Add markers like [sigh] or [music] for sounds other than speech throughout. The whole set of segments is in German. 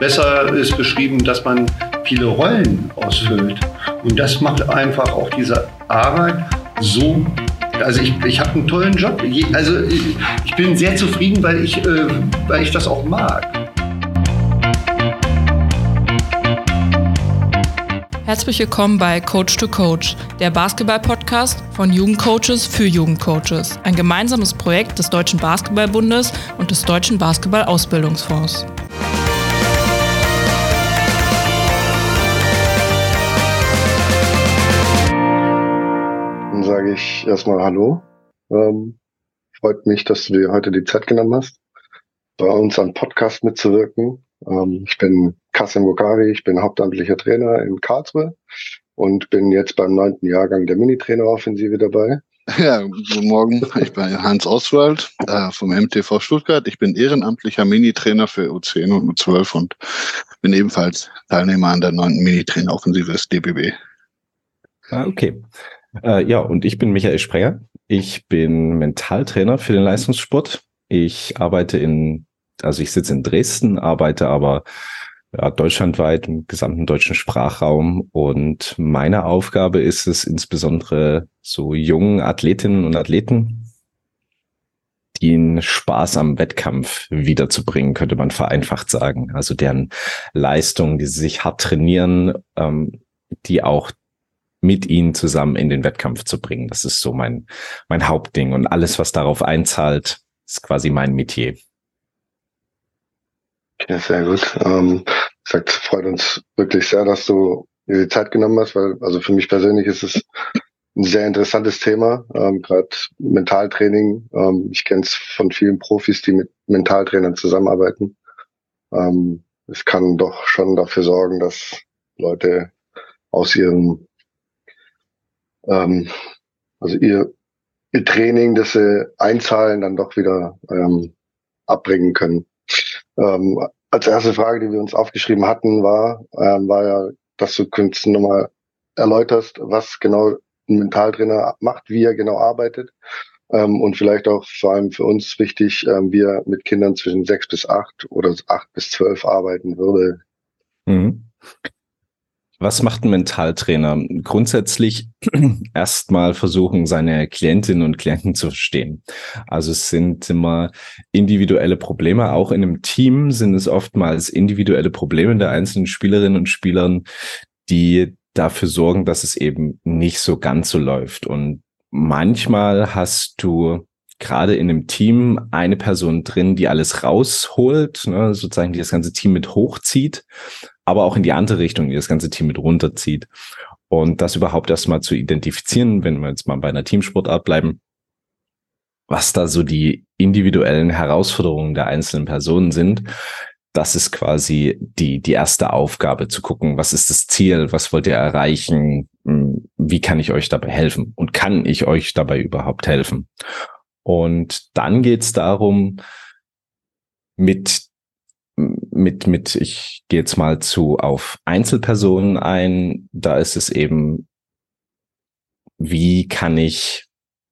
besser ist beschrieben, dass man viele Rollen ausfüllt. Und das macht einfach auch diese Arbeit so. Also ich, ich habe einen tollen Job. Also ich bin sehr zufrieden, weil ich, äh, weil ich das auch mag. Herzlich willkommen bei Coach to Coach, der Basketball-Podcast von Jugendcoaches für Jugendcoaches. Ein gemeinsames Projekt des Deutschen Basketballbundes und des Deutschen Basketball-Ausbildungsfonds. Sage ich erstmal Hallo. Ähm, freut mich, dass du dir heute die Zeit genommen hast, bei uns am Podcast mitzuwirken. Ähm, ich bin Kasim Bokari, ich bin hauptamtlicher Trainer in Karlsruhe und bin jetzt beim neunten Jahrgang der Minitrainer-Offensive dabei. [laughs] Ja, guten Morgen. Ich bin Hans Oswald äh, vom MTV Stuttgart. Ich bin ehrenamtlicher Minitrainer für U10 und U12 und bin ebenfalls Teilnehmer an der neunten Minitrainer-Offensive des DBB. Ah, okay. Äh, ja, und ich bin Michael Sprenger. Ich bin Mentaltrainer für den Leistungssport. Ich arbeite in, also ich sitze in Dresden, arbeite aber ja, deutschlandweit im gesamten deutschen Sprachraum. Und meine Aufgabe ist es insbesondere so jungen Athletinnen und Athleten, den Spaß am Wettkampf wiederzubringen, könnte man vereinfacht sagen. Also deren Leistung, die sie sich hart trainieren, ähm, die auch mit ihnen zusammen in den Wettkampf zu bringen. Das ist so mein, mein Hauptding. Und alles, was darauf einzahlt, ist quasi mein Metier. Ja, sehr gut. Ähm, sagt, freut uns wirklich sehr, dass du dir die Zeit genommen hast, weil also für mich persönlich ist es ein sehr interessantes Thema, ähm, gerade Mentaltraining. Ähm, ich kenne es von vielen Profis, die mit Mentaltrainern zusammenarbeiten. Ähm, es kann doch schon dafür sorgen, dass Leute aus ihrem ähm, also ihr, ihr Training, das sie einzahlen, dann doch wieder ähm, abbringen können. Ähm, als erste Frage, die wir uns aufgeschrieben hatten, war, ähm, war ja, dass du könntest nochmal erläuterst, was genau ein Mentaltrainer macht, wie er genau arbeitet. Ähm, und vielleicht auch vor allem für uns wichtig, ähm, wie er mit Kindern zwischen sechs bis acht oder acht bis zwölf arbeiten würde. Mhm. Was macht ein Mentaltrainer? Grundsätzlich [clears throat] erstmal versuchen, seine Klientinnen und Klienten zu verstehen. Also es sind immer individuelle Probleme. Auch in einem Team sind es oftmals individuelle Probleme der einzelnen Spielerinnen und Spielern, die dafür sorgen, dass es eben nicht so ganz so läuft. Und manchmal hast du gerade in einem Team eine Person drin, die alles rausholt, ne, sozusagen die das ganze Team mit hochzieht aber auch in die andere Richtung, die das ganze Team mit runterzieht. Und das überhaupt erstmal zu identifizieren, wenn wir jetzt mal bei einer Teamsportart bleiben, was da so die individuellen Herausforderungen der einzelnen Personen sind. Das ist quasi die, die erste Aufgabe zu gucken, was ist das Ziel, was wollt ihr erreichen, hm, wie kann ich euch dabei helfen und kann ich euch dabei überhaupt helfen? Und dann geht es darum, mit mit, mit, ich gehe jetzt mal zu auf Einzelpersonen ein. Da ist es eben, wie kann ich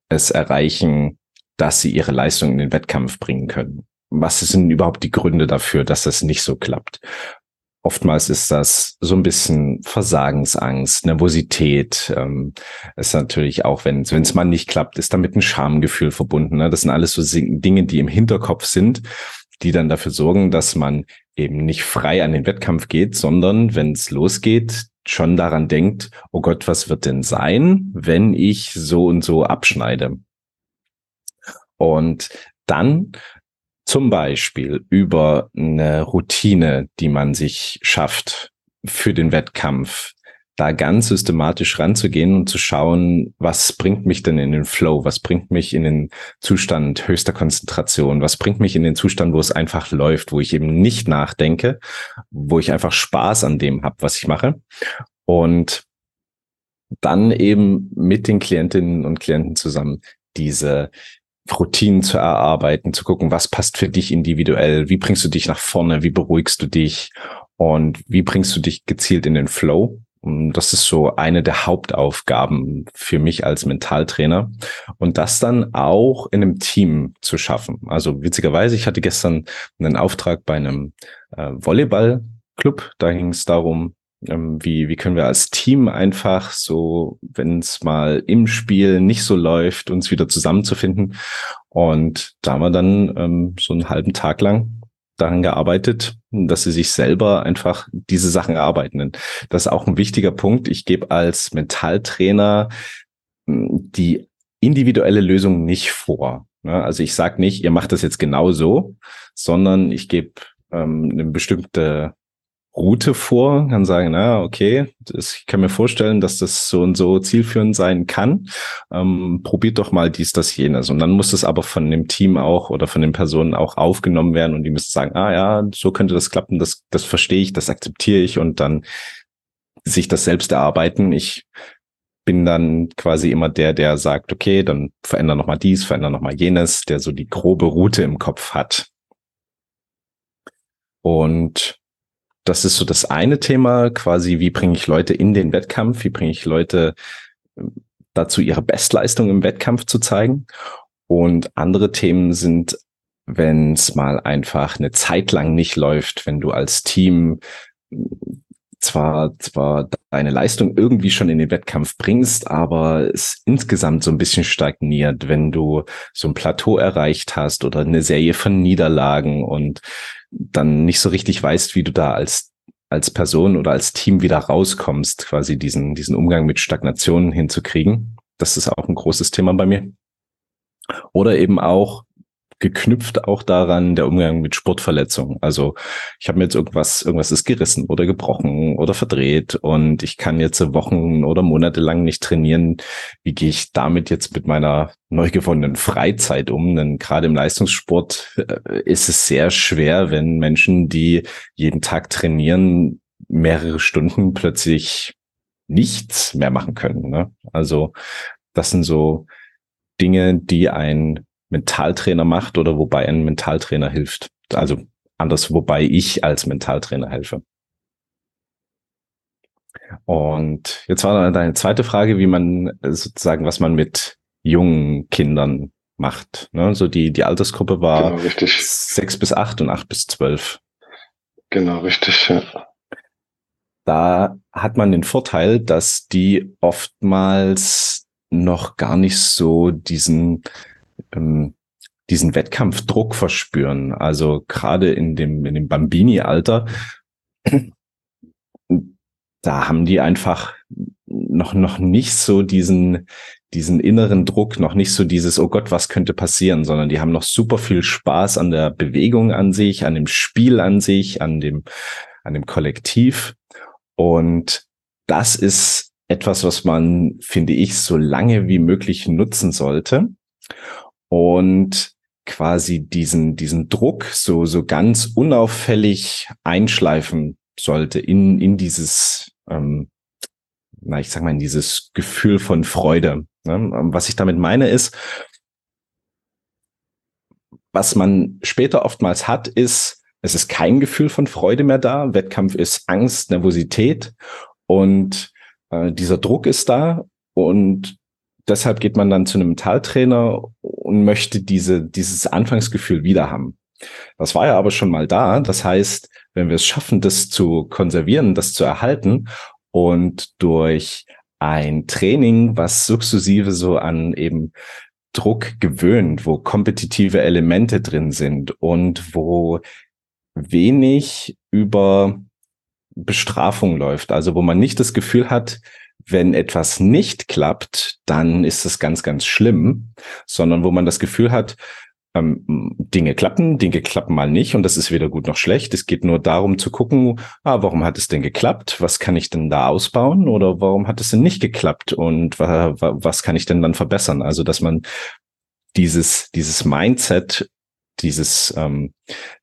es erreichen, dass sie ihre Leistung in den Wettkampf bringen können? Was sind überhaupt die Gründe dafür, dass das nicht so klappt? Oftmals ist das so ein bisschen Versagensangst, Nervosität. Ähm, ist natürlich auch, wenn es mal nicht klappt, ist damit ein Schamgefühl verbunden. Ne? Das sind alles so Dinge, die im Hinterkopf sind die dann dafür sorgen, dass man eben nicht frei an den Wettkampf geht, sondern wenn es losgeht, schon daran denkt, oh Gott, was wird denn sein, wenn ich so und so abschneide? Und dann zum Beispiel über eine Routine, die man sich schafft für den Wettkampf, da ganz systematisch ranzugehen und zu schauen, was bringt mich denn in den Flow, was bringt mich in den Zustand höchster Konzentration, was bringt mich in den Zustand, wo es einfach läuft, wo ich eben nicht nachdenke, wo ich einfach Spaß an dem habe, was ich mache. Und dann eben mit den Klientinnen und Klienten zusammen diese Routinen zu erarbeiten, zu gucken, was passt für dich individuell, wie bringst du dich nach vorne, wie beruhigst du dich? Und wie bringst du dich gezielt in den Flow das ist so eine der Hauptaufgaben für mich als Mentaltrainer. Und das dann auch in einem Team zu schaffen. Also witzigerweise, ich hatte gestern einen Auftrag bei einem äh, Volleyball Club. Da ging es darum, ähm, wie, wie können wir als Team einfach so, wenn es mal im Spiel nicht so läuft, uns wieder zusammenzufinden. Und da haben wir dann ähm, so einen halben Tag lang daran gearbeitet, dass sie sich selber einfach diese Sachen erarbeiten. Das ist auch ein wichtiger Punkt. Ich gebe als Mentaltrainer hm, die individuelle Lösung nicht vor. Ne? Also ich sage nicht, ihr macht das jetzt genau so, sondern ich gebe ähm, eine bestimmte Route vor, kann sagen, na, okay, das, ich kann mir vorstellen, dass das so und so zielführend sein kann. Ähm, probiert doch mal dies, das, jenes. Und dann muss es aber von dem Team auch oder von den Personen auch aufgenommen werden und die müssen sagen, ah ja, so könnte das klappen, das, das verstehe ich, das akzeptiere ich und dann sich das selbst erarbeiten. Ich bin dann quasi immer der, der sagt, okay, dann veränder noch mal dies, veränder noch mal jenes, der so die grobe Route im Kopf hat. Und das ist so das eine Thema, quasi, wie bringe ich Leute in den Wettkampf, wie bringe ich Leute ähm, dazu, ihre Bestleistung im Wettkampf zu zeigen. Und andere Themen sind, wenn es mal einfach eine Zeit lang nicht läuft, wenn du als Team zwar, zwar deine Leistung irgendwie schon in den Wettkampf bringst, aber es insgesamt so ein bisschen stagniert, wenn du so ein Plateau erreicht hast oder eine Serie von Niederlagen und dann nicht so richtig weißt, wie du da als als Person oder als Team wieder rauskommst, quasi diesen, diesen Umgang mit Stagnationen hinzukriegen. Das ist auch ein großes Thema bei mir. Oder eben auch geknüpft auch daran der Umgang mit Sportverletzungen. Also ich habe mir jetzt irgendwas, irgendwas ist gerissen oder gebrochen oder verdreht und ich kann jetzt Wochen oder Monate lang nicht trainieren. Wie gehe ich damit jetzt mit meiner neu gewonnenen Freizeit um? Denn gerade im Leistungssport äh, ist es sehr schwer, wenn Menschen, die jeden Tag trainieren, mehrere Stunden plötzlich nichts mehr machen können. Ne? Also das sind so Dinge, die ein Mentaltrainer macht oder wobei ein Mentaltrainer hilft. Also anders, wobei ich als Mentaltrainer helfe. Und jetzt war deine zweite Frage, wie man sozusagen, was man mit jungen Kindern macht. Ne? So die, die Altersgruppe war genau, sechs bis acht und acht bis zwölf. Genau, richtig, ja. Da hat man den Vorteil, dass die oftmals noch gar nicht so diesen ähm, diesen Wettkampfdruck verspüren. Also gerade in dem, in dem Bambini-Alter, [clears throat] da haben die einfach noch, noch nicht so diesen, diesen inneren Druck, noch nicht so dieses, oh Gott, was könnte passieren, sondern die haben noch super viel Spaß an der Bewegung an sich, an dem Spiel an sich, an dem, an dem Kollektiv. Und das ist etwas, was man, finde ich, so lange wie möglich nutzen sollte und quasi diesen, diesen Druck so, so ganz unauffällig einschleifen sollte in, in dieses, ähm, na, ich sag mal, in dieses Gefühl von Freude. Ne? Was ich damit meine ist, was man später oftmals hat, ist, es ist kein Gefühl von Freude mehr da. Wettkampf ist Angst, Nervosität und äh, dieser Druck ist da und deshalb geht man dann zu einem Mentaltrainer und möchte diese, dieses Anfangsgefühl wieder haben. Das war ja aber schon mal da. Das heißt, wenn wir es schaffen, das zu konservieren, das zu erhalten und durch ein Training, was sukzessive so an eben Druck gewöhnt, wo kompetitive Elemente drin sind und wo wenig über Bestrafung läuft. Also wo man nicht das Gefühl hat, wenn etwas nicht klappt, dann ist es ganz, ganz schlimm, sondern wo man das Gefühl hat, ähm, Dinge klappen, Dinge klappen mal nicht und das ist weder gut noch schlecht. Es geht nur darum zu gucken, ah, warum hat es denn geklappt? Was kann ich denn da ausbauen oder warum hat es denn nicht geklappt und wa was kann ich denn dann verbessern? Also, dass man dieses, dieses Mindset dieses ähm,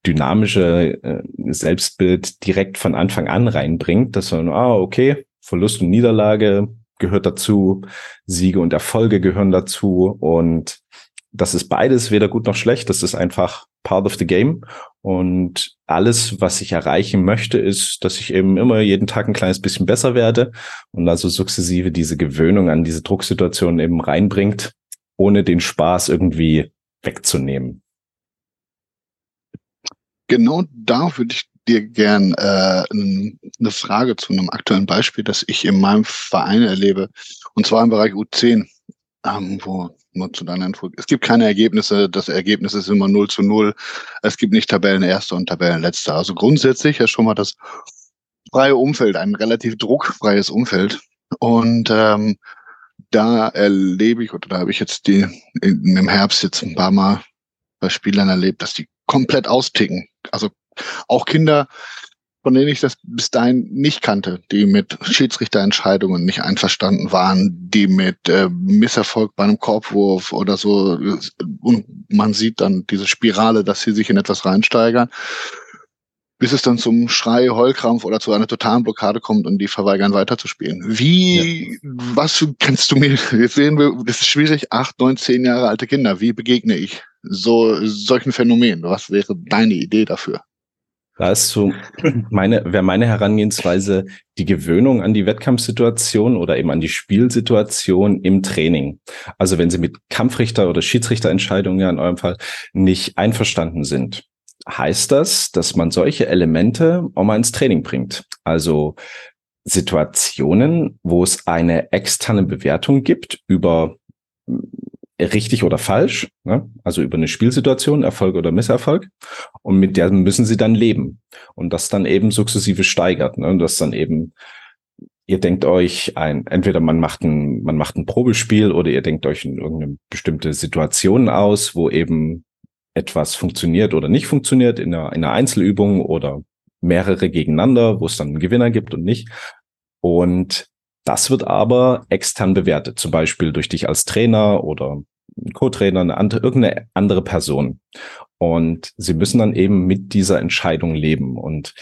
dynamische äh, Selbstbild direkt von Anfang an reinbringt, dass man, ah, okay, Verlust und Niederlage gehört dazu, Siege und Erfolge gehören dazu und das ist beides weder gut noch schlecht, das ist einfach part of the game und alles, was ich erreichen möchte, ist, dass ich eben immer jeden Tag ein kleines bisschen besser werde und also sukzessive diese Gewöhnung an diese Drucksituation eben reinbringt, ohne den Spaß irgendwie wegzunehmen. Genau da würde ich dir gern äh, eine Frage zu einem aktuellen Beispiel, das ich in meinem Verein erlebe, und zwar im Bereich U10, ähm, wo nur zu deiner Info, es gibt keine Ergebnisse, das Ergebnis ist immer 0 zu 0. Es gibt nicht Tabellenerster und Tabellenletzter. Also grundsätzlich ja schon mal das freie Umfeld, ein relativ druckfreies Umfeld. Und ähm, da erlebe ich, oder da habe ich jetzt die im Herbst jetzt ein paar Mal bei Spielern erlebt, dass die komplett austicken. Also auch Kinder, von denen ich das bis dahin nicht kannte, die mit Schiedsrichterentscheidungen nicht einverstanden waren, die mit äh, Misserfolg bei einem Korbwurf oder so, und man sieht dann diese Spirale, dass sie sich in etwas reinsteigern, bis es dann zum Schrei, Heulkrampf oder zu einer totalen Blockade kommt und die verweigern weiterzuspielen. Wie, ja. was kannst du mir, jetzt sehen wir, das ist schwierig, acht, neun, zehn Jahre alte Kinder, wie begegne ich so solchen Phänomenen? Was wäre deine Idee dafür? Da ist so meine, wäre meine Herangehensweise die Gewöhnung an die Wettkampfsituation oder eben an die Spielsituation im Training. Also wenn Sie mit Kampfrichter oder Schiedsrichterentscheidungen ja in eurem Fall nicht einverstanden sind, heißt das, dass man solche Elemente auch mal ins Training bringt. Also Situationen, wo es eine externe Bewertung gibt über richtig oder falsch, ne? also über eine Spielsituation, Erfolg oder Misserfolg. Und mit der müssen sie dann leben. Und das dann eben sukzessive steigert. Ne? Und das dann eben, ihr denkt euch ein, entweder man macht ein, man macht ein Probespiel oder ihr denkt euch in irgendeine bestimmte Situation aus, wo eben etwas funktioniert oder nicht funktioniert in einer, in einer Einzelübung oder mehrere gegeneinander, wo es dann einen Gewinner gibt und nicht. Und das wird aber extern bewertet, zum Beispiel durch dich als Trainer oder Co-Trainer, eine andere, irgendeine andere Person. Und sie müssen dann eben mit dieser Entscheidung leben. Und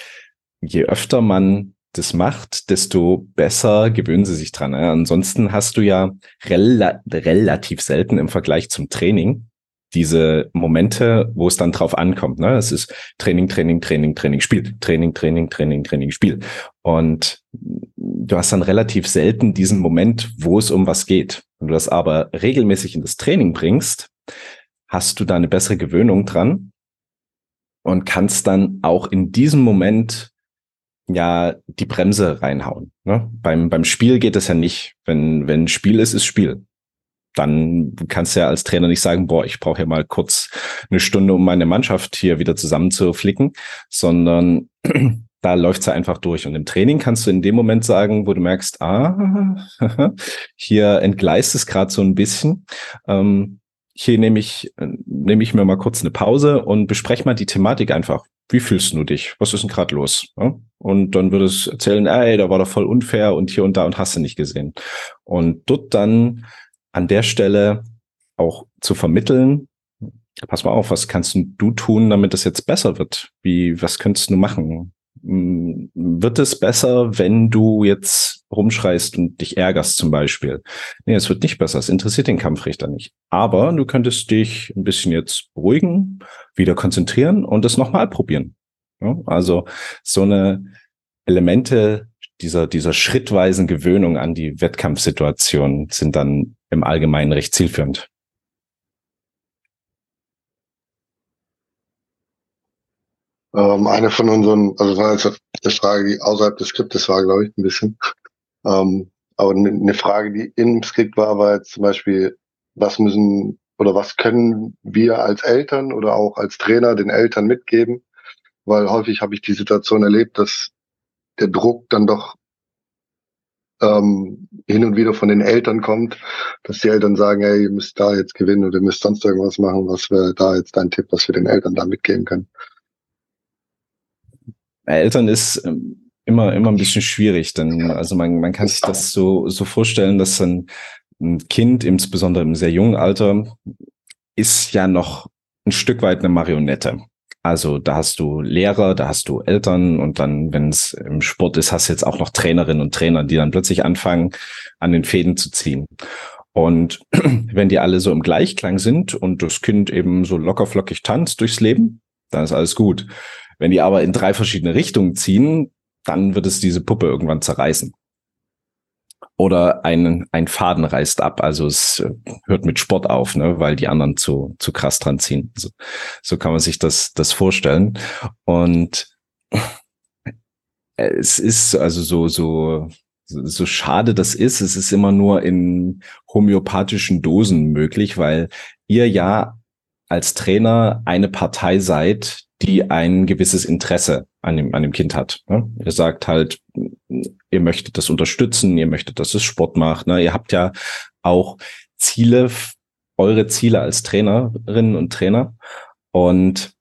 je öfter man das macht, desto besser gewöhnen sie sich dran. Ansonsten hast du ja rel relativ selten im Vergleich zum Training diese Momente, wo es dann drauf ankommt. Ne? Es ist Training, Training, Training, Training, Spiel, Training, Training, Training, Training, Spiel. Und du hast dann relativ selten diesen Moment, wo es um was geht. Wenn du das aber regelmäßig in das Training bringst, hast du da eine bessere Gewöhnung dran und kannst dann auch in diesem Moment ja die Bremse reinhauen. Ne? Beim, beim Spiel geht es ja nicht. Wenn, wenn Spiel ist, ist Spiel dann kannst du ja als Trainer nicht sagen, boah, ich brauche ja mal kurz eine Stunde, um meine Mannschaft hier wieder zusammenzuflicken, sondern da läuft's ja einfach durch. Und im Training kannst du in dem Moment sagen, wo du merkst, ah, [laughs] hier entgleist es gerade so ein bisschen. Ähm, hier nehme ich, nehme ich mir mal kurz eine Pause und bespreche mal die Thematik einfach. Wie fühlst du dich? Was ist denn gerade los? Ja? Und dann würde es erzählen, ey, da war doch voll unfair und hier und da und hast du nicht gesehen. Und dort dann an der Stelle auch zu vermitteln, pass mal auf, was kannst du tun, damit es jetzt besser wird? Wie, was könntest du machen? Hm, wird es besser, wenn du jetzt rumschreist und dich ärgerst zum Beispiel? Nee, es wird nicht besser. Es interessiert den Kampfrichter nicht. Aber du könntest dich ein bisschen jetzt beruhigen, wieder konzentrieren und es nochmal probieren. Ja, also so eine Elemente dieser, dieser schrittweisen Gewöhnung an die Wettkampfsituation sind dann im Allgemeinen recht zielführend. Ähm, eine von unseren, also war jetzt eine Frage, die außerhalb des Skriptes war, glaube ich, ein bisschen. Ähm, aber eine Frage, die im Skript war, war jetzt zum Beispiel, was müssen oder was können wir als Eltern oder auch als Trainer den Eltern mitgeben? Weil häufig habe ich die Situation erlebt, dass der Druck dann doch ähm, hin und wieder von den Eltern kommt, dass die Eltern sagen, hey, ihr müsst da jetzt gewinnen oder ihr müsst sonst irgendwas machen. Was wäre da jetzt dein Tipp, was wir den Eltern da mitgeben können? Eltern ist ähm, immer, immer ein bisschen schwierig, denn also man, man kann sich das so, so vorstellen, dass ein, ein Kind, insbesondere im sehr jungen Alter, ist ja noch ein Stück weit eine Marionette. Also da hast du Lehrer, da hast du Eltern und dann, wenn es im Sport ist, hast du jetzt auch noch Trainerinnen und Trainer, die dann plötzlich anfangen, an den Fäden zu ziehen. Und [clears throat] wenn die alle so im Gleichklang sind und das Kind eben so lockerflockig tanzt durchs Leben, dann ist alles gut. Wenn die aber in drei verschiedene Richtungen ziehen, dann wird es diese Puppe irgendwann zerreißen oder ein, ein Faden reißt ab. Also es äh, hört mit Sport auf, ne, weil die anderen zu, zu krass dran ziehen. So, so kann man sich das, das vorstellen. Und [laughs] es ist also so, so, so schade das ist, es ist immer nur in homöopathischen Dosen möglich, weil ihr ja als Trainer eine Partei seid, die ein gewisses Interesse an dem, an dem Kind hat. Ne? Ihr sagt halt, ihr möchtet das unterstützen, ihr möchtet, dass es Sport macht. Ne? Ihr habt ja auch Ziele, eure Ziele als Trainerinnen und Trainer. Und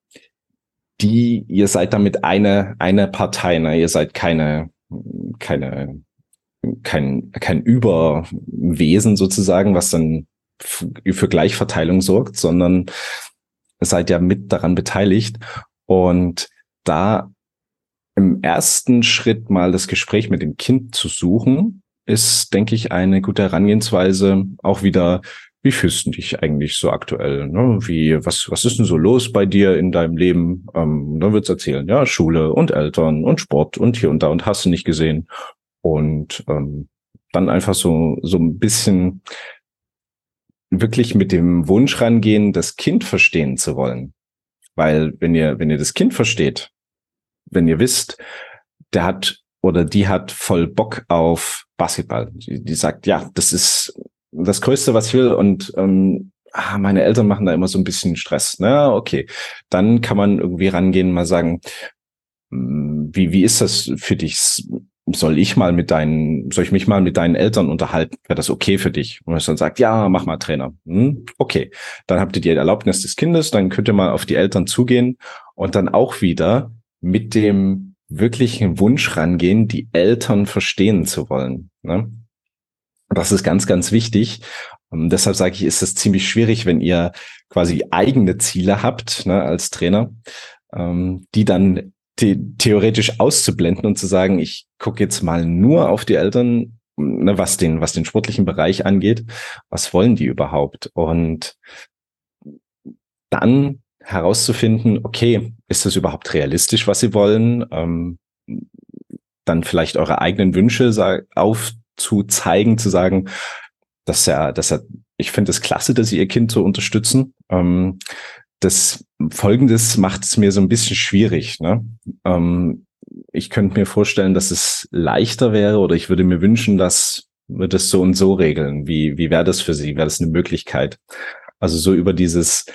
die, ihr seid damit eine, eine Partei, ne? Ihr seid keine, keine, kein, kein Überwesen sozusagen, was dann für Gleichverteilung sorgt, sondern seid ja mit daran beteiligt. Und da im ersten Schritt mal das Gespräch mit dem Kind zu suchen, ist, denke ich, eine gute Herangehensweise, auch wieder wie fühlst du dich eigentlich so aktuell? Ne? Wie, was, was ist denn so los bei dir in deinem Leben? Ähm, dann wird's erzählen, ja, Schule und Eltern und Sport und hier und da und hast du nicht gesehen. Und ähm, dann einfach so, so ein bisschen wirklich mit dem Wunsch rangehen, das Kind verstehen zu wollen. Weil wenn ihr, wenn ihr das Kind versteht, wenn ihr wisst, der hat oder die hat voll Bock auf Basketball. Die, die sagt, ja, das ist das Größte, was ich will und ähm, ah, meine Eltern machen da immer so ein bisschen Stress. Na, okay. Dann kann man irgendwie rangehen, mal sagen, wie, wie ist das für dich? Soll ich mal mit deinen, soll ich mich mal mit deinen Eltern unterhalten? Wäre das okay für dich? Und es dann sagt, ja, mach mal Trainer. Hm, okay. Dann habt ihr die Erlaubnis des Kindes, dann könnt ihr mal auf die Eltern zugehen und dann auch wieder mit dem wirklichen Wunsch rangehen, die Eltern verstehen zu wollen. Ne? Das ist ganz, ganz wichtig. Und deshalb sage ich, ist es ziemlich schwierig, wenn ihr quasi eigene Ziele habt ne, als Trainer, ähm, die dann the theoretisch auszublenden und zu sagen, ich gucke jetzt mal nur auf die Eltern, ne, was den, was den sportlichen Bereich angeht. Was wollen die überhaupt? Und dann herauszufinden, okay, ist das überhaupt realistisch, was sie wollen? Ähm, dann vielleicht eure eigenen Wünsche aufzuzeigen, zu sagen, dass er, dass er, ich finde es klasse, dass sie ihr Kind so unterstützen. Ähm, das Folgendes macht es mir so ein bisschen schwierig. Ne? Ähm, ich könnte mir vorstellen, dass es leichter wäre oder ich würde mir wünschen, dass wir das so und so regeln. Wie, wie wäre das für Sie? Wäre das eine Möglichkeit? Also so über dieses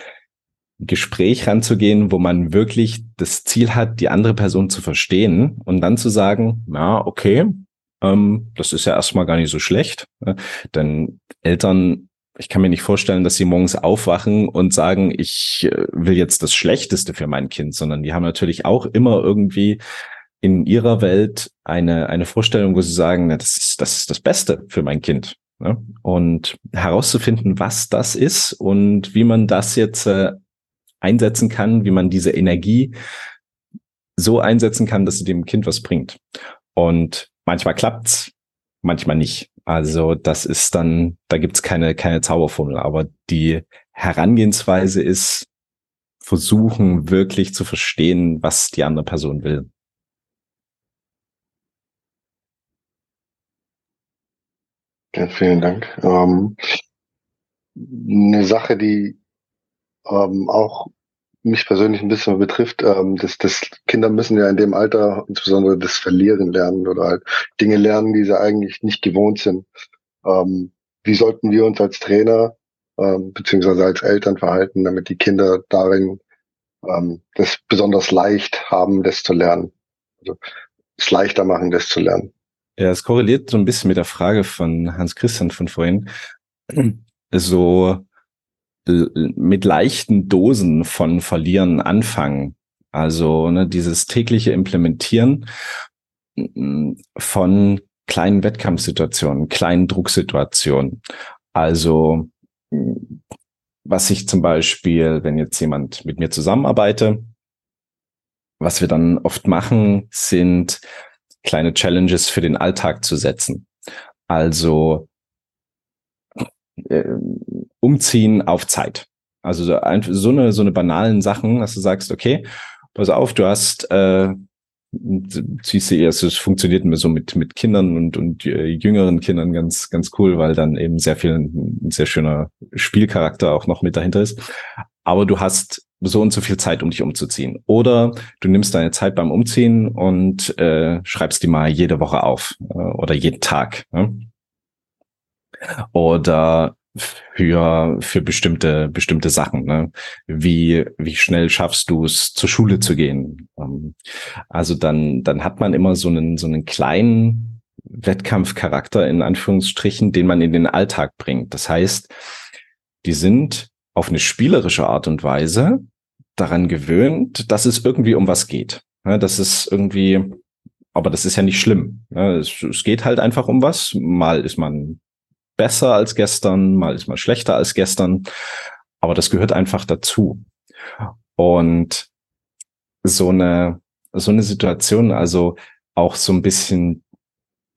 Gespräch ranzugehen, wo man wirklich das Ziel hat, die andere Person zu verstehen und dann zu sagen, ja, okay, ähm, das ist ja erstmal gar nicht so schlecht. Ne? Denn Eltern, ich kann mir nicht vorstellen, dass sie morgens aufwachen und sagen, ich äh, will jetzt das Schlechteste für mein Kind, sondern die haben natürlich auch immer irgendwie in ihrer Welt eine, eine Vorstellung, wo sie sagen, na, das ist das, ist das Beste für mein Kind. Ne? Und herauszufinden, was das ist und wie man das jetzt äh, einsetzen kann, wie man diese Energie so einsetzen kann, dass sie dem Kind was bringt. Und manchmal klappt's, manchmal nicht. Also das ist dann, da gibt's keine, keine Zauberformel, aber die Herangehensweise ist, versuchen wirklich zu verstehen, was die andere Person will. Ja, vielen Dank. Ähm, eine Sache, die ähm, auch mich persönlich ein bisschen betrifft, ähm, dass, dass Kinder müssen ja in dem Alter insbesondere das Verlieren lernen oder halt Dinge lernen, die sie eigentlich nicht gewohnt sind. Ähm, wie sollten wir uns als Trainer ähm, beziehungsweise als Eltern verhalten, damit die Kinder darin ähm, das besonders leicht haben, das zu lernen? Also es leichter machen, das zu lernen. Ja, es korreliert so ein bisschen mit der Frage von Hans Christian von vorhin. So mit leichten Dosen von Verlieren anfangen. Also ne, dieses tägliche Implementieren mm, von kleinen Wettkampfsituationen, kleinen Drucksituationen. Also mm, was ich zum Beispiel, wenn jetzt jemand mit mir zusammenarbeite, was wir dann oft machen, sind kleine Challenges für den Alltag zu setzen. Also äh, umziehen auf Zeit. Also so, so eine so eine banalen Sachen, dass du sagst, okay, pass auf, du hast äh, siehst du erst, es funktioniert mir so mit mit Kindern und und äh, jüngeren Kindern ganz ganz cool, weil dann eben sehr viel ein sehr schöner Spielcharakter auch noch mit dahinter ist. aber du hast so und so viel Zeit, um dich umzuziehen. Oder du nimmst deine Zeit beim Umziehen und äh, schreibst die mal jede Woche auf äh, oder jeden Tag. Ne? Oder für, für bestimmte, bestimmte Sachen. Ne? Wie, wie schnell schaffst du es, zur Schule zu gehen? Ähm, also dann, dann hat man immer so einen, so einen kleinen Wettkampfcharakter in Anführungsstrichen, den man in den Alltag bringt. Das heißt, die sind auf eine spielerische Art und Weise daran gewöhnt, dass es irgendwie um was geht. Das ist irgendwie, aber das ist ja nicht schlimm. Es geht halt einfach um was. Mal ist man besser als gestern, mal ist man schlechter als gestern, aber das gehört einfach dazu. Und so eine, so eine Situation, also auch so ein bisschen,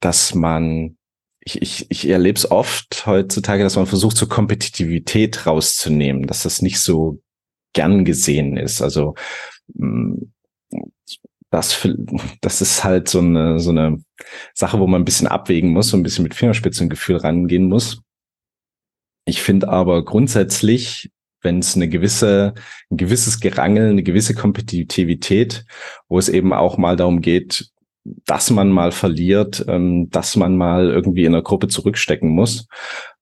dass man, ich, ich, ich erlebe es oft heutzutage, dass man versucht, so Kompetitivität rauszunehmen, dass das nicht so gern gesehen ist. Also mm, das, das ist halt so eine, so eine Sache, wo man ein bisschen abwägen muss, so ein bisschen mit Fingerspitzengefühl rangehen muss. Ich finde aber grundsätzlich, wenn es eine gewisse, ein gewisses Gerangel, eine gewisse Kompetitivität, wo es eben auch mal darum geht, dass man mal verliert, ähm, dass man mal irgendwie in der Gruppe zurückstecken muss,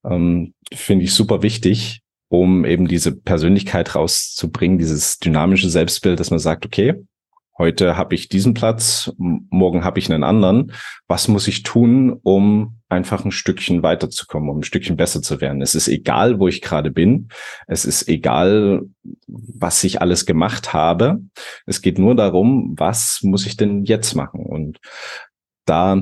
ähm, finde ich super wichtig, um eben diese Persönlichkeit rauszubringen, dieses dynamische Selbstbild, dass man sagt, okay, heute habe ich diesen Platz, morgen habe ich einen anderen. Was muss ich tun, um einfach ein Stückchen weiterzukommen, um ein Stückchen besser zu werden? Es ist egal, wo ich gerade bin. Es ist egal, was ich alles gemacht habe. Es geht nur darum, was muss ich denn jetzt machen? Und da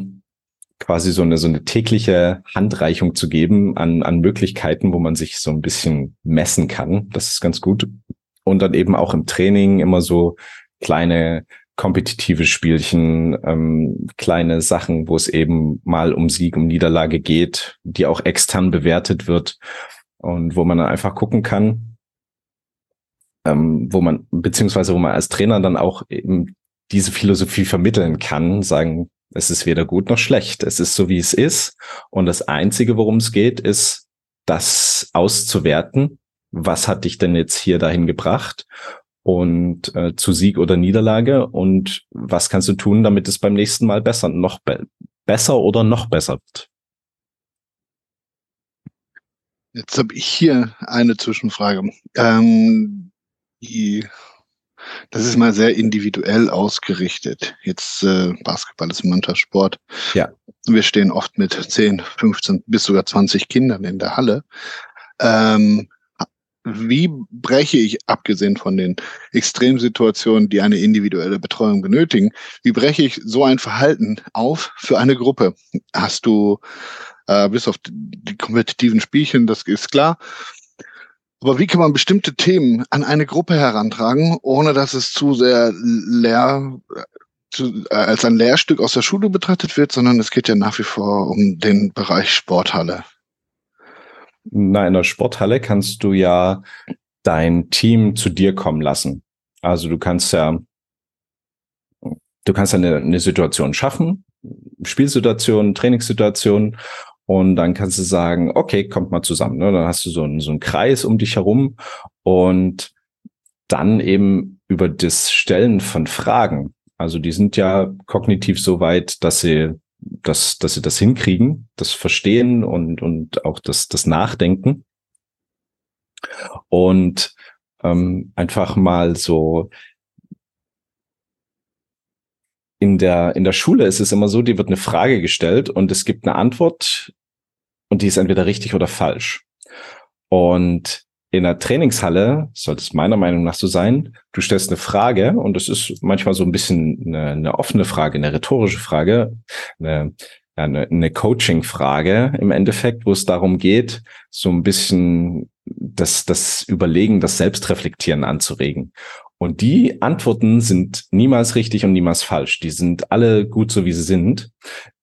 quasi so eine, so eine tägliche Handreichung zu geben an, an Möglichkeiten, wo man sich so ein bisschen messen kann. Das ist ganz gut. Und dann eben auch im Training immer so kleine kompetitive Spielchen, ähm, kleine Sachen, wo es eben mal um Sieg, um Niederlage geht, die auch extern bewertet wird und wo man dann einfach gucken kann, ähm, wo man, beziehungsweise wo man als Trainer dann auch eben diese Philosophie vermitteln kann, sagen, es ist weder gut noch schlecht, es ist so, wie es ist. Und das Einzige, worum es geht, ist, das auszuwerten, was hat dich denn jetzt hier dahin gebracht und äh, zu Sieg oder Niederlage und was kannst du tun, damit es beim nächsten Mal besser, noch be besser oder noch besser wird? Jetzt habe ich hier eine Zwischenfrage. Ähm, die, das ist mal sehr individuell ausgerichtet. Jetzt äh, Basketball ist ein Mannschaftssport. Ja. Wir stehen oft mit 10, 15 bis sogar 20 Kindern in der Halle. Ähm, wie breche ich, abgesehen von den Extremsituationen, die eine individuelle Betreuung benötigen, wie breche ich so ein Verhalten auf für eine Gruppe? Hast du, äh, bis auf die kompetitiven Spielchen, das ist klar, aber wie kann man bestimmte Themen an eine Gruppe herantragen, ohne dass es zu sehr leer, zu, äh, als ein Lehrstück aus der Schule betrachtet wird, sondern es geht ja nach wie vor um den Bereich Sporthalle. Na, in der Sporthalle kannst du ja dein Team zu dir kommen lassen. Also du kannst ja, du kannst eine, eine Situation schaffen, Spielsituation, Trainingssituation, und dann kannst du sagen, okay, kommt mal zusammen. Ne? Dann hast du so einen, so einen Kreis um dich herum und dann eben über das Stellen von Fragen. Also die sind ja kognitiv so weit, dass sie dass, dass sie das hinkriegen, das Verstehen und, und auch das, das Nachdenken. Und ähm, einfach mal so in der, in der Schule ist es immer so, die wird eine Frage gestellt und es gibt eine Antwort und die ist entweder richtig oder falsch. Und in der Trainingshalle sollte es meiner Meinung nach so sein, du stellst eine Frage und es ist manchmal so ein bisschen eine, eine offene Frage, eine rhetorische Frage, eine, eine, eine Coaching-Frage im Endeffekt, wo es darum geht, so ein bisschen das, das Überlegen, das Selbstreflektieren anzuregen. Und die Antworten sind niemals richtig und niemals falsch. Die sind alle gut so, wie sie sind.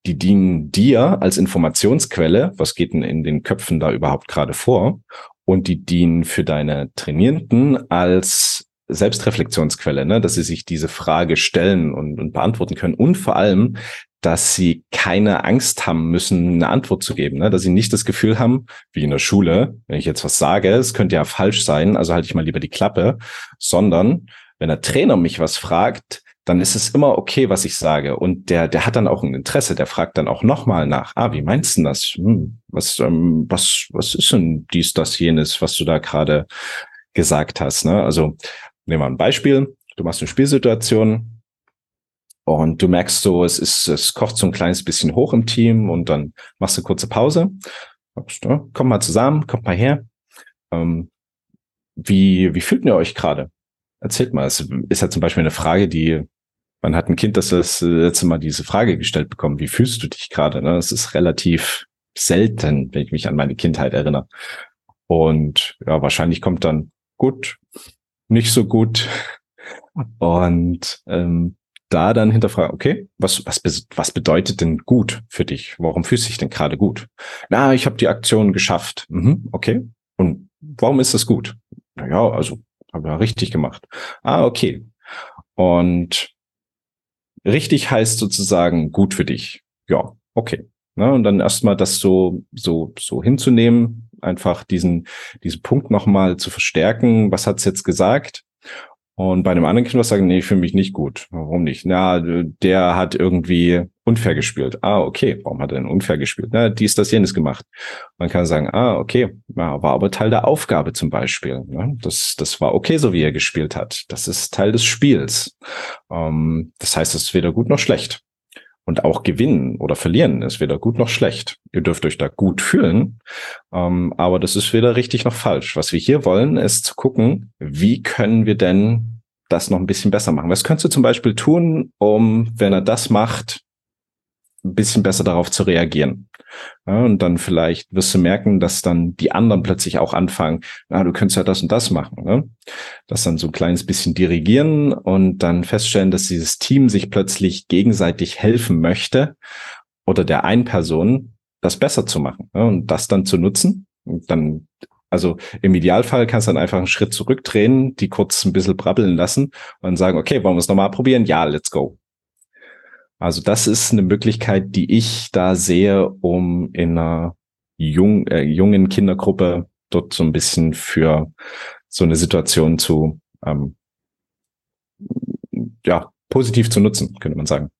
Die dienen dir als Informationsquelle. Was geht denn in den Köpfen da überhaupt gerade vor? Und die dienen für deine Trainierenden als Selbstreflexionsquelle, ne? dass sie sich diese Frage stellen und, und beantworten können und vor allem dass sie keine Angst haben müssen, eine Antwort zu geben, ne? dass sie nicht das Gefühl haben, wie in der Schule, wenn ich jetzt was sage, es könnte ja falsch sein, also halte ich mal lieber die Klappe, sondern wenn der Trainer mich was fragt, dann ist es immer okay, was ich sage. Und der, der hat dann auch ein Interesse, der fragt dann auch nochmal nach, ah, wie meinst du das? Hm, was, ähm, was, was ist denn dies, das, jenes, was du da gerade gesagt hast? Ne? Also nehmen wir ein Beispiel. Du machst eine Spielsituation und du merkst so, es ist, es kocht so ein kleines bisschen hoch im Team und dann machst du kurze Pause. Komm mal zusammen, kommt mal her. Ähm, wie, wie fühlt ihr euch gerade? Erzählt mal. Es ist ja zum Beispiel eine Frage, die man hat ein Kind, das das letzte Mal diese Frage gestellt bekommen. Wie fühlst du dich gerade? Ne? Das ist relativ selten, wenn ich mich an meine Kindheit erinnere. Und ja, wahrscheinlich kommt dann gut, nicht so gut. Und ähm, da dann hinterfragen, okay, was, was, was bedeutet denn gut für dich? Warum fühlst du dich denn gerade gut? Na, ich habe die Aktion geschafft. Mhm, okay. Und warum ist das gut? Naja, also habe ja richtig gemacht. Ah, okay. Und richtig heißt sozusagen gut für dich. Ja, okay. Ne, und dann erstmal das so, so, so hinzunehmen, einfach diesen, diesen Punkt nochmal zu verstärken. Was hat's jetzt gesagt? Und bei einem anderen Kind was sagen, nee, ich fühle mich nicht gut. Warum nicht? Na, der hat irgendwie unfair gespielt. Ah, okay. Warum hat er denn unfair gespielt? Na, dies, das, jenes gemacht. Man kann sagen, ah, okay. Ja, war aber Teil der Aufgabe zum Beispiel. Ne? Das, das war okay, so wie er gespielt hat. Das ist Teil des Spiels. Ähm, das heißt, es ist weder gut noch schlecht. Und auch gewinnen oder verlieren ist weder gut noch schlecht. Ihr dürft euch da gut fühlen, ähm, aber das ist weder richtig noch falsch. Was wir hier wollen, ist zu gucken, wie können wir denn das noch ein bisschen besser machen. Was könntest du zum Beispiel tun, um, wenn er das macht, ein bisschen besser darauf zu reagieren. Ja, und dann vielleicht wirst du merken, dass dann die anderen plötzlich auch anfangen, na, du könntest ja das und das machen. Ne? Das dann so ein kleines bisschen dirigieren und dann feststellen, dass dieses Team sich plötzlich gegenseitig helfen möchte oder der einen Person das besser zu machen ne? und das dann zu nutzen. Und dann, also im Idealfall kannst du dann einfach einen Schritt zurückdrehen, die kurz ein bisschen brabbeln lassen und sagen, okay, wollen wir es nochmal probieren? Ja, let's go. Also das ist eine Möglichkeit, die ich da sehe, um in einer jung, äh, jungen Kindergruppe dort so ein bisschen für so eine Situation zu ähm, ja positiv zu nutzen, könnte man sagen.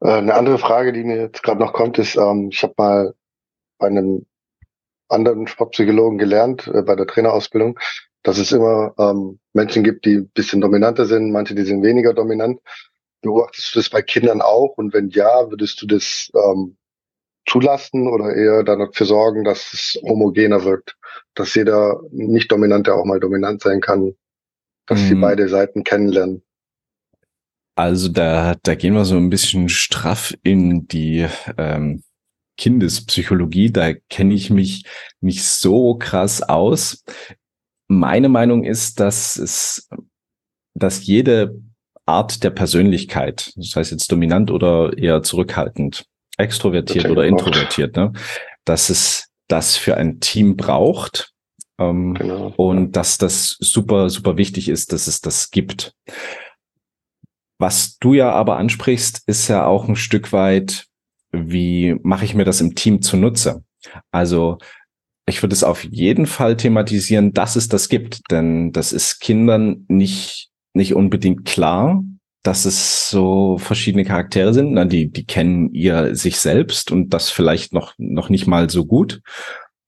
Äh, eine andere Frage, die mir jetzt gerade noch kommt, ist, ähm, ich habe mal bei einem anderen Sportpsychologen gelernt, äh, bei der Trainerausbildung, dass es immer ähm, Menschen gibt, die ein bisschen dominanter sind, manche, die sind weniger dominant. Beobachtest du das bei Kindern auch? Und wenn ja, würdest du das ähm, zulassen oder eher dafür sorgen, dass es homogener wirkt? Dass jeder nicht dominante auch mal dominant sein kann, dass mhm. sie beide Seiten kennenlernen. Also da, da gehen wir so ein bisschen straff in die ähm, Kindespsychologie. Da kenne ich mich nicht so krass aus. Meine Meinung ist, dass es, dass jede Art der Persönlichkeit, das heißt jetzt dominant oder eher zurückhaltend, extrovertiert oder introvertiert, ne, dass es das für ein Team braucht ähm, genau. und dass das super, super wichtig ist, dass es das gibt. Was du ja aber ansprichst, ist ja auch ein Stück weit, wie mache ich mir das im Team zunutze? Also ich würde es auf jeden Fall thematisieren, dass es das gibt, denn das ist Kindern nicht, nicht unbedingt klar, dass es so verschiedene Charaktere sind. Na, die, die kennen ihr sich selbst und das vielleicht noch, noch nicht mal so gut.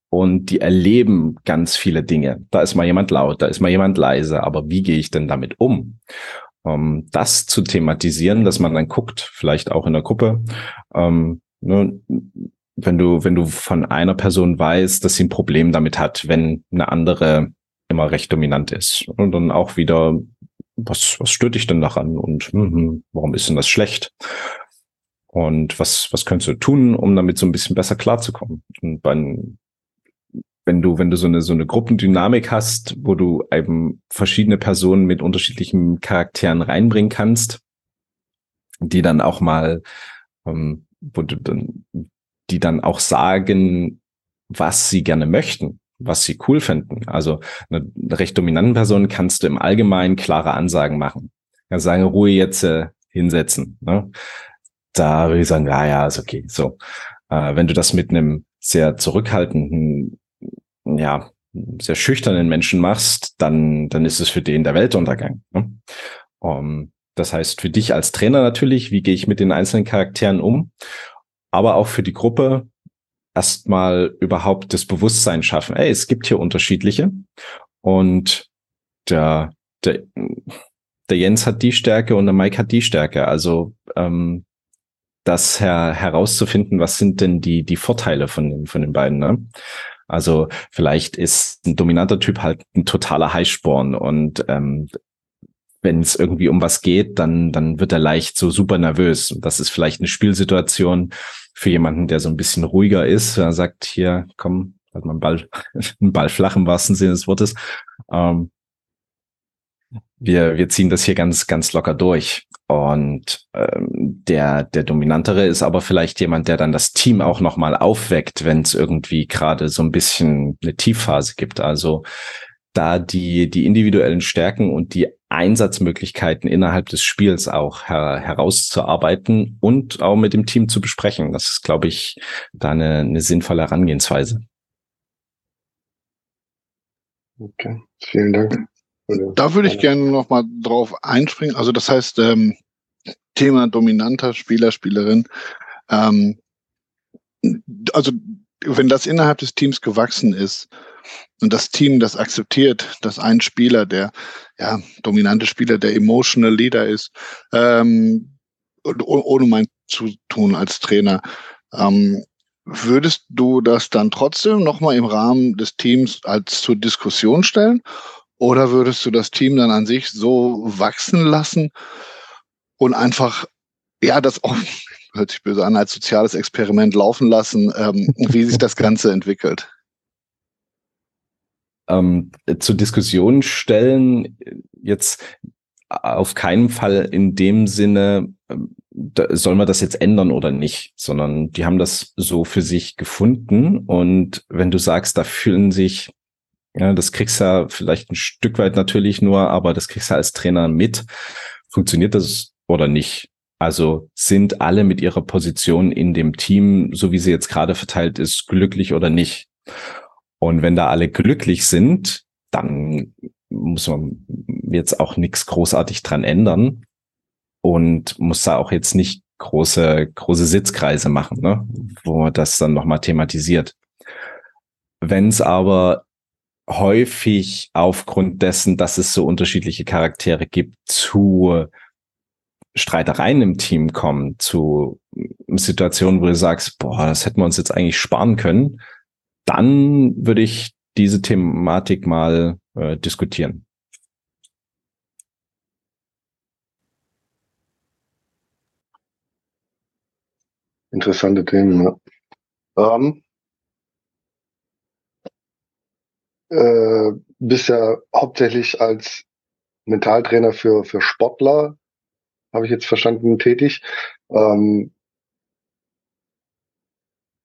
Und die erleben ganz viele Dinge. Da ist mal jemand laut, da ist mal jemand leise, aber wie gehe ich denn damit um? Um das zu thematisieren, dass man dann guckt, vielleicht auch in der Gruppe, ähm, ne, wenn du, wenn du von einer Person weißt, dass sie ein Problem damit hat, wenn eine andere immer recht dominant ist. Und dann auch wieder, was, was stört dich denn daran? Und mh, warum ist denn das schlecht? Und was, was könntest du tun, um damit so ein bisschen besser klarzukommen? Und wenn, wenn du, wenn du so eine, so eine Gruppendynamik hast, wo du eben verschiedene Personen mit unterschiedlichen Charakteren reinbringen kannst, die dann auch mal, ähm, wo du dann die dann auch sagen, was sie gerne möchten, was sie cool finden. Also eine recht dominante Person kannst du im Allgemeinen klare Ansagen machen. kann sagen, Ruhe jetzt äh, hinsetzen. Ne? Da würde ich sagen, ja, ja, ist okay. So, äh, wenn du das mit einem sehr zurückhaltenden, ja, sehr schüchternen Menschen machst, dann, dann ist es für den der Weltuntergang. Ne? Um, das heißt, für dich als Trainer natürlich, wie gehe ich mit den einzelnen Charakteren um, aber auch für die Gruppe erstmal überhaupt das Bewusstsein schaffen. Ey, es gibt hier unterschiedliche und der, der, der Jens hat die Stärke und der Mike hat die Stärke. Also ähm, das her herauszufinden, was sind denn die, die Vorteile von, den von den beiden. Ne? Also vielleicht ist ein dominanter Typ halt ein totaler Heißsporn und ähm, wenn es irgendwie um was geht, dann, dann wird er leicht so super nervös. Das ist vielleicht eine Spielsituation für jemanden, der so ein bisschen ruhiger ist. Er sagt hier, komm, hat man Ball, [laughs] einen Ball flach im wahrsten Sinne des Wortes. Ähm, wir, wir ziehen das hier ganz, ganz locker durch. Und ähm, der, der Dominantere ist aber vielleicht jemand, der dann das Team auch nochmal aufweckt, wenn es irgendwie gerade so ein bisschen eine Tiefphase gibt. Also da die, die individuellen Stärken und die Einsatzmöglichkeiten innerhalb des Spiels auch her, herauszuarbeiten und auch mit dem Team zu besprechen. Das ist, glaube ich, da eine, eine sinnvolle Herangehensweise. Okay, vielen Dank. Da würde ich gerne noch mal drauf einspringen. Also das heißt, ähm, Thema dominanter Spieler, Spielerin. Ähm, also wenn das innerhalb des Teams gewachsen ist und das Team das akzeptiert, dass ein Spieler, der ja dominante Spieler, der emotional Leader ist, ähm, ohne mein Zutun als Trainer, ähm, würdest du das dann trotzdem nochmal im Rahmen des Teams als zur Diskussion stellen? Oder würdest du das Team dann an sich so wachsen lassen und einfach, ja, das auch, hört sich böse an, als soziales Experiment laufen lassen, ähm, wie sich das Ganze entwickelt? Ähm, zur Diskussion stellen, jetzt auf keinen Fall in dem Sinne, ähm, soll man das jetzt ändern oder nicht, sondern die haben das so für sich gefunden. Und wenn du sagst, da fühlen sich ja, das kriegst du ja vielleicht ein Stück weit natürlich nur, aber das kriegst du als Trainer mit. Funktioniert das oder nicht? Also sind alle mit ihrer Position in dem Team, so wie sie jetzt gerade verteilt ist, glücklich oder nicht? Und wenn da alle glücklich sind, dann muss man jetzt auch nichts großartig dran ändern und muss da auch jetzt nicht große, große Sitzkreise machen, ne? wo man das dann nochmal thematisiert. Wenn es aber häufig aufgrund dessen, dass es so unterschiedliche Charaktere gibt, zu Streitereien im Team kommen, zu Situationen, wo du sagst, boah, das hätten wir uns jetzt eigentlich sparen können, dann würde ich diese Thematik mal äh, diskutieren. Interessante Themen, ja. Ähm, äh, bist ja hauptsächlich als Mentaltrainer für, für Sportler, habe ich jetzt verstanden, tätig. Ähm,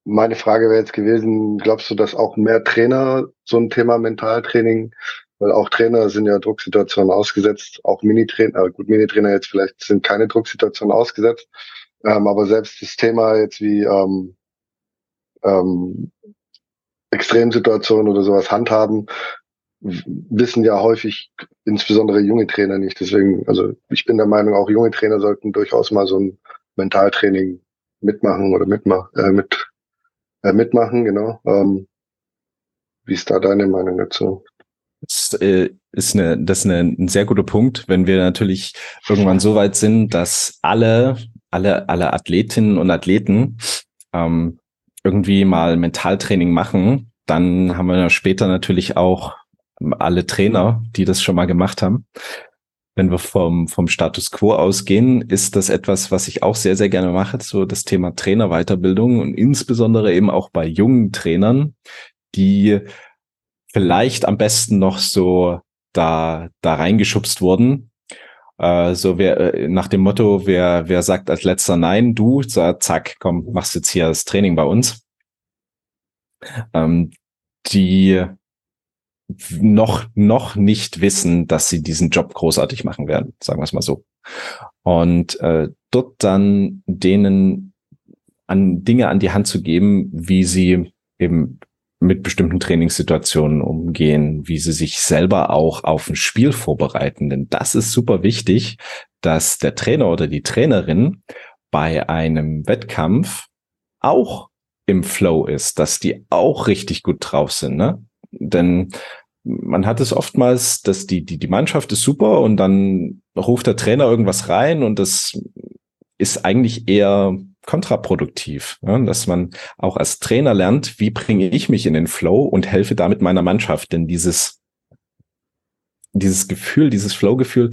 meine Frage wäre jetzt gewesen, glaubst du, dass auch mehr Trainer so ein Thema Mentaltraining, weil auch Trainer sind ja Drucksituationen ausgesetzt, auch Minitrainer, äh, gut, Minitrainer jetzt vielleicht sind keine Drucksituationen ausgesetzt, ähm, aber selbst das Thema jetzt wie ähm, ähm, Extremsituationen oder sowas handhaben, wissen ja häufig insbesondere junge Trainer nicht. Deswegen, also ich bin der Meinung, auch junge Trainer sollten durchaus mal so ein Mentaltraining mitmachen oder mitmach, äh, mit, äh, mitmachen, genau. Ähm, wie ist da deine Meinung dazu? Das äh, ist, eine, das ist eine, ein sehr guter Punkt, wenn wir natürlich irgendwann so weit sind, dass alle, alle, alle Athletinnen und Athleten ähm, irgendwie mal Mentaltraining machen, dann haben wir später natürlich auch alle Trainer, die das schon mal gemacht haben. Wenn wir vom, vom Status quo ausgehen, ist das etwas, was ich auch sehr, sehr gerne mache, so das Thema Trainerweiterbildung und insbesondere eben auch bei jungen Trainern, die vielleicht am besten noch so da, da reingeschubst wurden, äh, so wer äh, nach dem Motto, wer, wer sagt als letzter Nein, du, zack, komm, machst jetzt hier das Training bei uns. Ähm, die noch, noch nicht wissen, dass sie diesen Job großartig machen werden, sagen wir es mal so. Und äh, dort dann denen an Dinge an die Hand zu geben, wie sie eben mit bestimmten Trainingssituationen umgehen, wie sie sich selber auch auf ein Spiel vorbereiten. Denn das ist super wichtig, dass der Trainer oder die Trainerin bei einem Wettkampf auch im Flow ist, dass die auch richtig gut drauf sind. Ne? Denn man hat es oftmals, dass die, die, die Mannschaft ist super und dann ruft der Trainer irgendwas rein und das ist eigentlich eher kontraproduktiv, ja, dass man auch als Trainer lernt, wie bringe ich mich in den Flow und helfe damit meiner Mannschaft. Denn dieses, dieses Gefühl, dieses Flow-Gefühl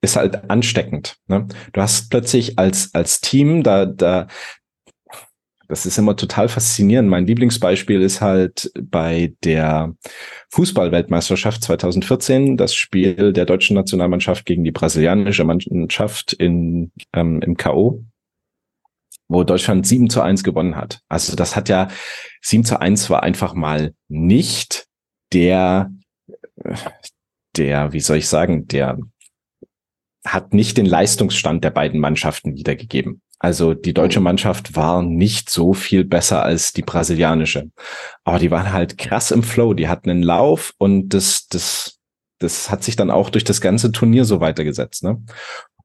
ist halt ansteckend. Ne? Du hast plötzlich als, als Team, da, da, das ist immer total faszinierend. Mein Lieblingsbeispiel ist halt bei der Fußballweltmeisterschaft 2014 das Spiel der deutschen Nationalmannschaft gegen die brasilianische Mannschaft in, ähm, im K.O., wo Deutschland 7 zu 1 gewonnen hat. Also das hat ja 7 zu 1 war einfach mal nicht der, der, wie soll ich sagen, der hat nicht den Leistungsstand der beiden Mannschaften wiedergegeben. Also die deutsche mhm. Mannschaft war nicht so viel besser als die brasilianische. Aber die waren halt krass im Flow. Die hatten einen Lauf und das, das, das hat sich dann auch durch das ganze Turnier so weitergesetzt. Ne?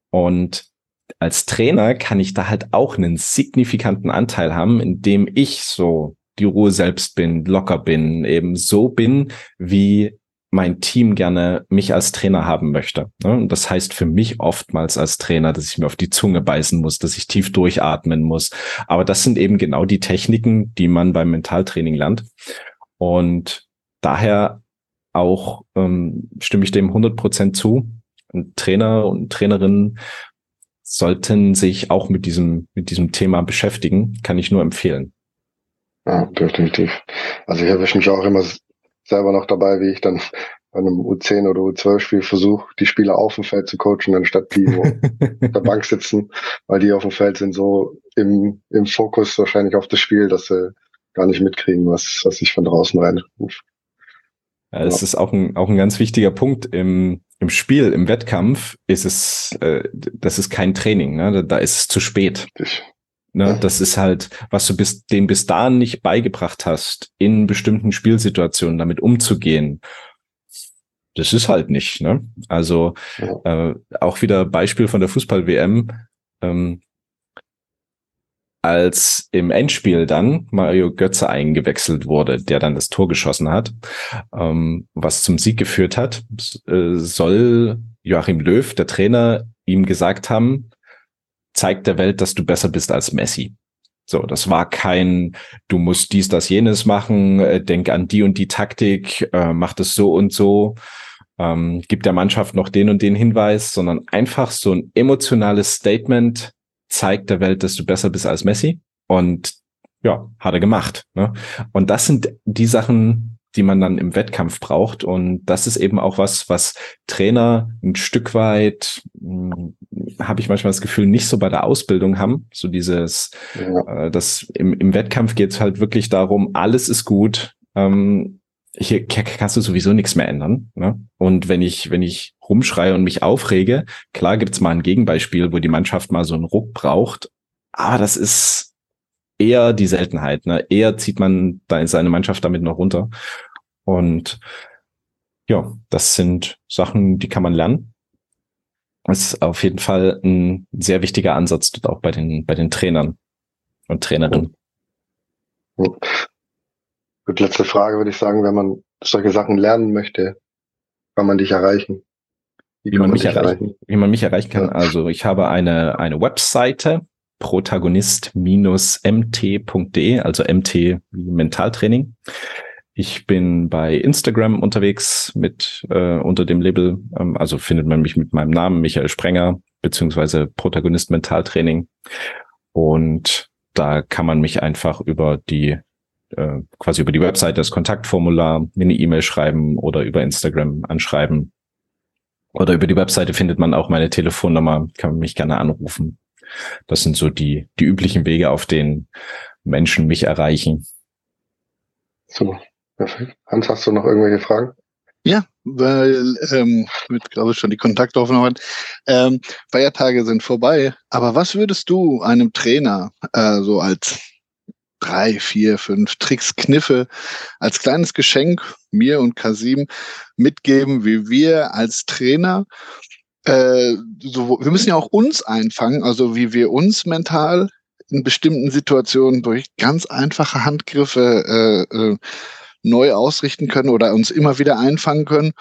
Und als Trainer kann ich da halt auch einen signifikanten Anteil haben, indem ich so die Ruhe selbst bin, locker bin, eben so bin, wie mein Team gerne mich als Trainer haben möchte. Ne? Und das heißt für mich oftmals als Trainer, dass ich mir auf die Zunge beißen muss, dass ich tief durchatmen muss. Aber das sind eben genau die Techniken, die man beim Mentaltraining lernt. Und daher auch ähm, stimme ich dem 100 Prozent zu. Und Trainer und Trainerinnen sollten sich auch mit diesem, mit diesem Thema beschäftigen. Kann ich nur empfehlen. Ja, definitiv. Also ich erwische mich auch immer selber noch dabei, wie ich dann [laughs] bei einem U10 oder U12-Spiel versuche, die Spieler auf dem Feld zu coachen, anstatt die, [laughs] wo auf der Bank sitzen, weil die auf dem Feld sind so im, im Fokus wahrscheinlich auf das Spiel, dass sie gar nicht mitkriegen, was, was ich von draußen reinrufe. Ja, das ja. ist auch ein, auch ein ganz wichtiger Punkt. Im, im Spiel, im Wettkampf ist es, äh, das ist kein Training, ne? da, da ist es zu spät. Richtig. Ne, das ist halt, was du bis, dem bis dahin nicht beigebracht hast, in bestimmten Spielsituationen damit umzugehen. Das ist halt nicht. Ne? Also äh, auch wieder Beispiel von der Fußball-WM. Ähm, als im Endspiel dann Mario Götze eingewechselt wurde, der dann das Tor geschossen hat, ähm, was zum Sieg geführt hat, äh, soll Joachim Löw, der Trainer, ihm gesagt haben, zeig der Welt, dass du besser bist als Messi. So, das war kein, du musst dies, das, jenes machen, äh, denk an die und die Taktik, äh, mach das so und so, ähm, gib der Mannschaft noch den und den Hinweis, sondern einfach so ein emotionales Statement, zeigt der Welt, dass du besser bist als Messi. Und ja, hat er gemacht. Ne? Und das sind die Sachen, die man dann im Wettkampf braucht. Und das ist eben auch was, was Trainer ein Stück weit, hm, habe ich manchmal das Gefühl, nicht so bei der Ausbildung haben. So dieses, ja. äh, das im, im Wettkampf geht es halt wirklich darum, alles ist gut. Ähm, hier kannst du sowieso nichts mehr ändern. Ne? Und wenn ich, wenn ich rumschreie und mich aufrege, klar gibt's mal ein Gegenbeispiel, wo die Mannschaft mal so einen Ruck braucht. Aber das ist eher die Seltenheit. Ne? Eher zieht man da seine Mannschaft damit noch runter. Und ja, das sind Sachen, die kann man lernen. Das ist auf jeden Fall ein sehr wichtiger Ansatz dort auch bei den, bei den Trainern und Trainerinnen. Gut, letzte Frage würde ich sagen, wenn man solche Sachen lernen möchte, kann man dich erreichen. Wie, wie man, man mich erreichen? erreichen? Wie man mich erreichen kann. Ja. Also ich habe eine, eine Webseite, protagonist-mt.de, also MT Mentaltraining. Ich bin bei Instagram unterwegs mit äh, unter dem Label, ähm, also findet man mich mit meinem Namen Michael Sprenger beziehungsweise Protagonist Mentaltraining und da kann man mich einfach über die äh, quasi über die Website das Kontaktformular eine E-Mail schreiben oder über Instagram anschreiben oder über die Webseite findet man auch meine Telefonnummer, kann man mich gerne anrufen. Das sind so die, die üblichen Wege, auf denen Menschen mich erreichen. So, perfekt. Hans, hast du noch irgendwelche Fragen? Ja, weil ähm, mit, glaube ich, schon die Kontaktaufnahmen. Ähm, Feiertage sind vorbei. Aber was würdest du einem Trainer äh, so als drei, vier, fünf Tricks, Kniffe als kleines Geschenk mir und Kasim mitgeben, wie wir als Trainer äh, so, wir müssen ja auch uns einfangen, also wie wir uns mental in bestimmten Situationen durch ganz einfache Handgriffe äh, äh, neu ausrichten können oder uns immer wieder einfangen können.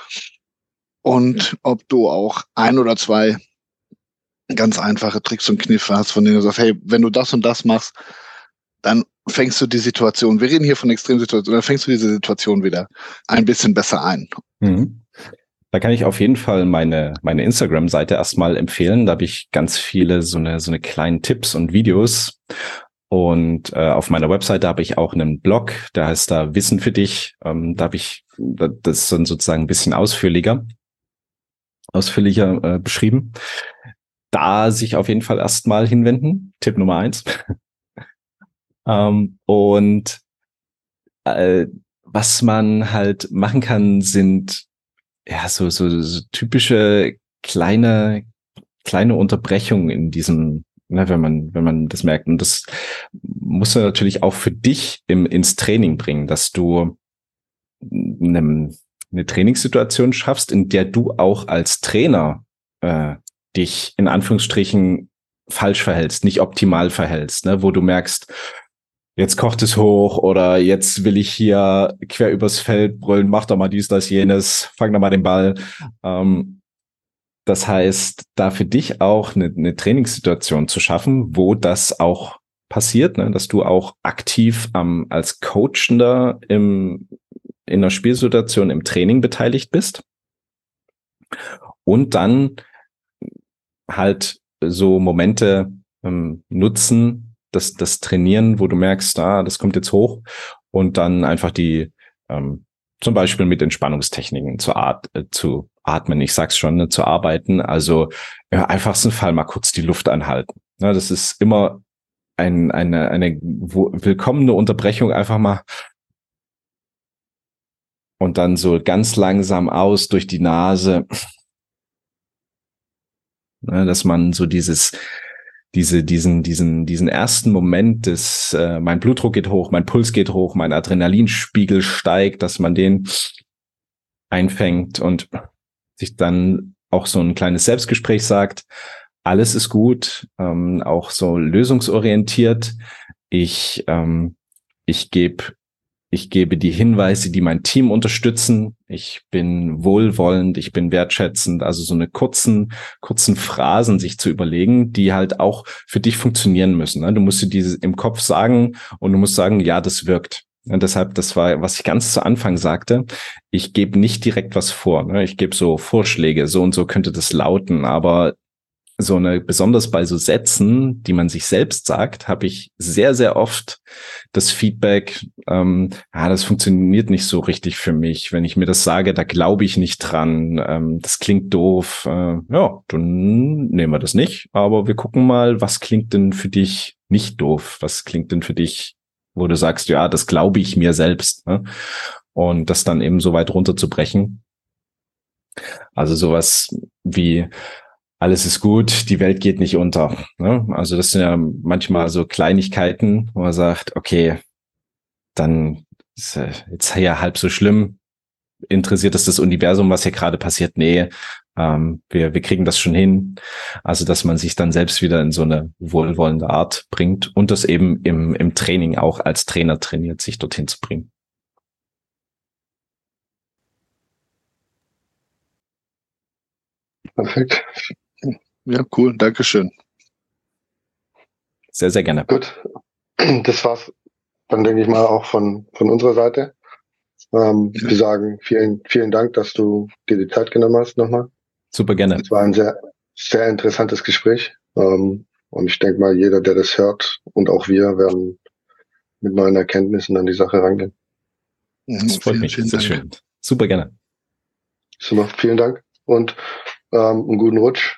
Und ob du auch ein oder zwei ganz einfache Tricks und Kniffe hast, von denen du sagst, hey, wenn du das und das machst, dann fängst du die Situation, wir reden hier von Extremsituationen, dann fängst du diese Situation wieder ein bisschen besser ein. Mhm. Da kann ich auf jeden Fall meine, meine Instagram-Seite erstmal empfehlen. Da habe ich ganz viele so eine, so eine kleinen Tipps und Videos. Und äh, auf meiner Webseite habe ich auch einen Blog, der heißt da Wissen für dich. Ähm, da habe ich das ist dann sozusagen ein bisschen ausführlicher, ausführlicher äh, beschrieben. Da sich auf jeden Fall erstmal hinwenden. Tipp Nummer eins. [laughs] ähm, und äh, was man halt machen kann, sind ja, so, so, so typische kleine, kleine Unterbrechungen in diesem, ne, wenn man, wenn man das merkt. Und das musst du natürlich auch für dich im, ins Training bringen, dass du eine, eine Trainingssituation schaffst, in der du auch als Trainer äh, dich in Anführungsstrichen falsch verhältst, nicht optimal verhältst, ne, wo du merkst, jetzt kocht es hoch oder jetzt will ich hier quer übers Feld brüllen, mach doch mal dies, das, jenes, fang doch mal den Ball. Ähm, das heißt, da für dich auch eine, eine Trainingssituation zu schaffen, wo das auch passiert, ne? dass du auch aktiv ähm, als Coachender im, in einer Spielsituation im Training beteiligt bist. Und dann halt so Momente ähm, nutzen, das, das Trainieren, wo du merkst, ah, das kommt jetzt hoch und dann einfach die, ähm, zum Beispiel mit Entspannungstechniken zu, at äh, zu atmen, ich sag's schon, ne, zu arbeiten. Also im einfachsten Fall mal kurz die Luft anhalten. Ja, das ist immer ein, eine, eine willkommene Unterbrechung, einfach mal und dann so ganz langsam aus durch die Nase, ja, dass man so dieses diese, diesen, diesen, diesen ersten Moment des, äh, mein Blutdruck geht hoch, mein Puls geht hoch, mein Adrenalinspiegel steigt, dass man den einfängt und sich dann auch so ein kleines Selbstgespräch sagt, alles ist gut, ähm, auch so lösungsorientiert. Ich, ähm, ich gebe ich gebe die Hinweise, die mein Team unterstützen. Ich bin wohlwollend, ich bin wertschätzend. Also so eine kurzen, kurzen Phrasen sich zu überlegen, die halt auch für dich funktionieren müssen. Ne? Du musst dir diese im Kopf sagen und du musst sagen, ja, das wirkt. Und deshalb, das war, was ich ganz zu Anfang sagte, ich gebe nicht direkt was vor. Ne? Ich gebe so Vorschläge, so und so könnte das lauten, aber so eine, besonders bei so Sätzen, die man sich selbst sagt, habe ich sehr, sehr oft das Feedback, ähm, ah, das funktioniert nicht so richtig für mich. Wenn ich mir das sage, da glaube ich nicht dran. Ähm, das klingt doof. Äh, ja, dann nehmen wir das nicht. Aber wir gucken mal, was klingt denn für dich nicht doof? Was klingt denn für dich, wo du sagst, ja, das glaube ich mir selbst. Ne? Und das dann eben so weit runterzubrechen. Also sowas wie, alles ist gut, die Welt geht nicht unter. Ne? Also das sind ja manchmal so Kleinigkeiten, wo man sagt, okay, dann ist jetzt ja halb so schlimm. Interessiert es das Universum, was hier gerade passiert? Nee, ähm, wir, wir kriegen das schon hin. Also, dass man sich dann selbst wieder in so eine wohlwollende Art bringt und das eben im, im Training auch als Trainer trainiert, sich dorthin zu bringen. Perfekt. Ja, cool. Dankeschön. Sehr, sehr gerne. Gut. Das war's dann, denke ich mal, auch von, von unserer Seite. Ähm, ja. Wir sagen vielen, vielen Dank, dass du dir die Zeit genommen hast nochmal. Super gerne. Es war ein sehr, sehr interessantes Gespräch. Ähm, und ich denke mal, jeder, der das hört und auch wir werden mit neuen Erkenntnissen an die Sache rangehen. Das freut mich. Sehr schön. Super gerne. Super, vielen Dank und ähm, einen guten Rutsch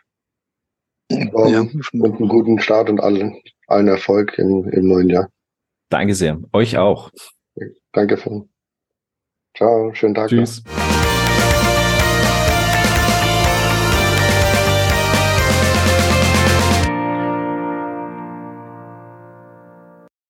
ja. und einen guten Start und allen, allen Erfolg im, im neuen Jahr. Danke sehr. Euch auch. Danke. Ciao, schönen Tag. Tschüss. Noch.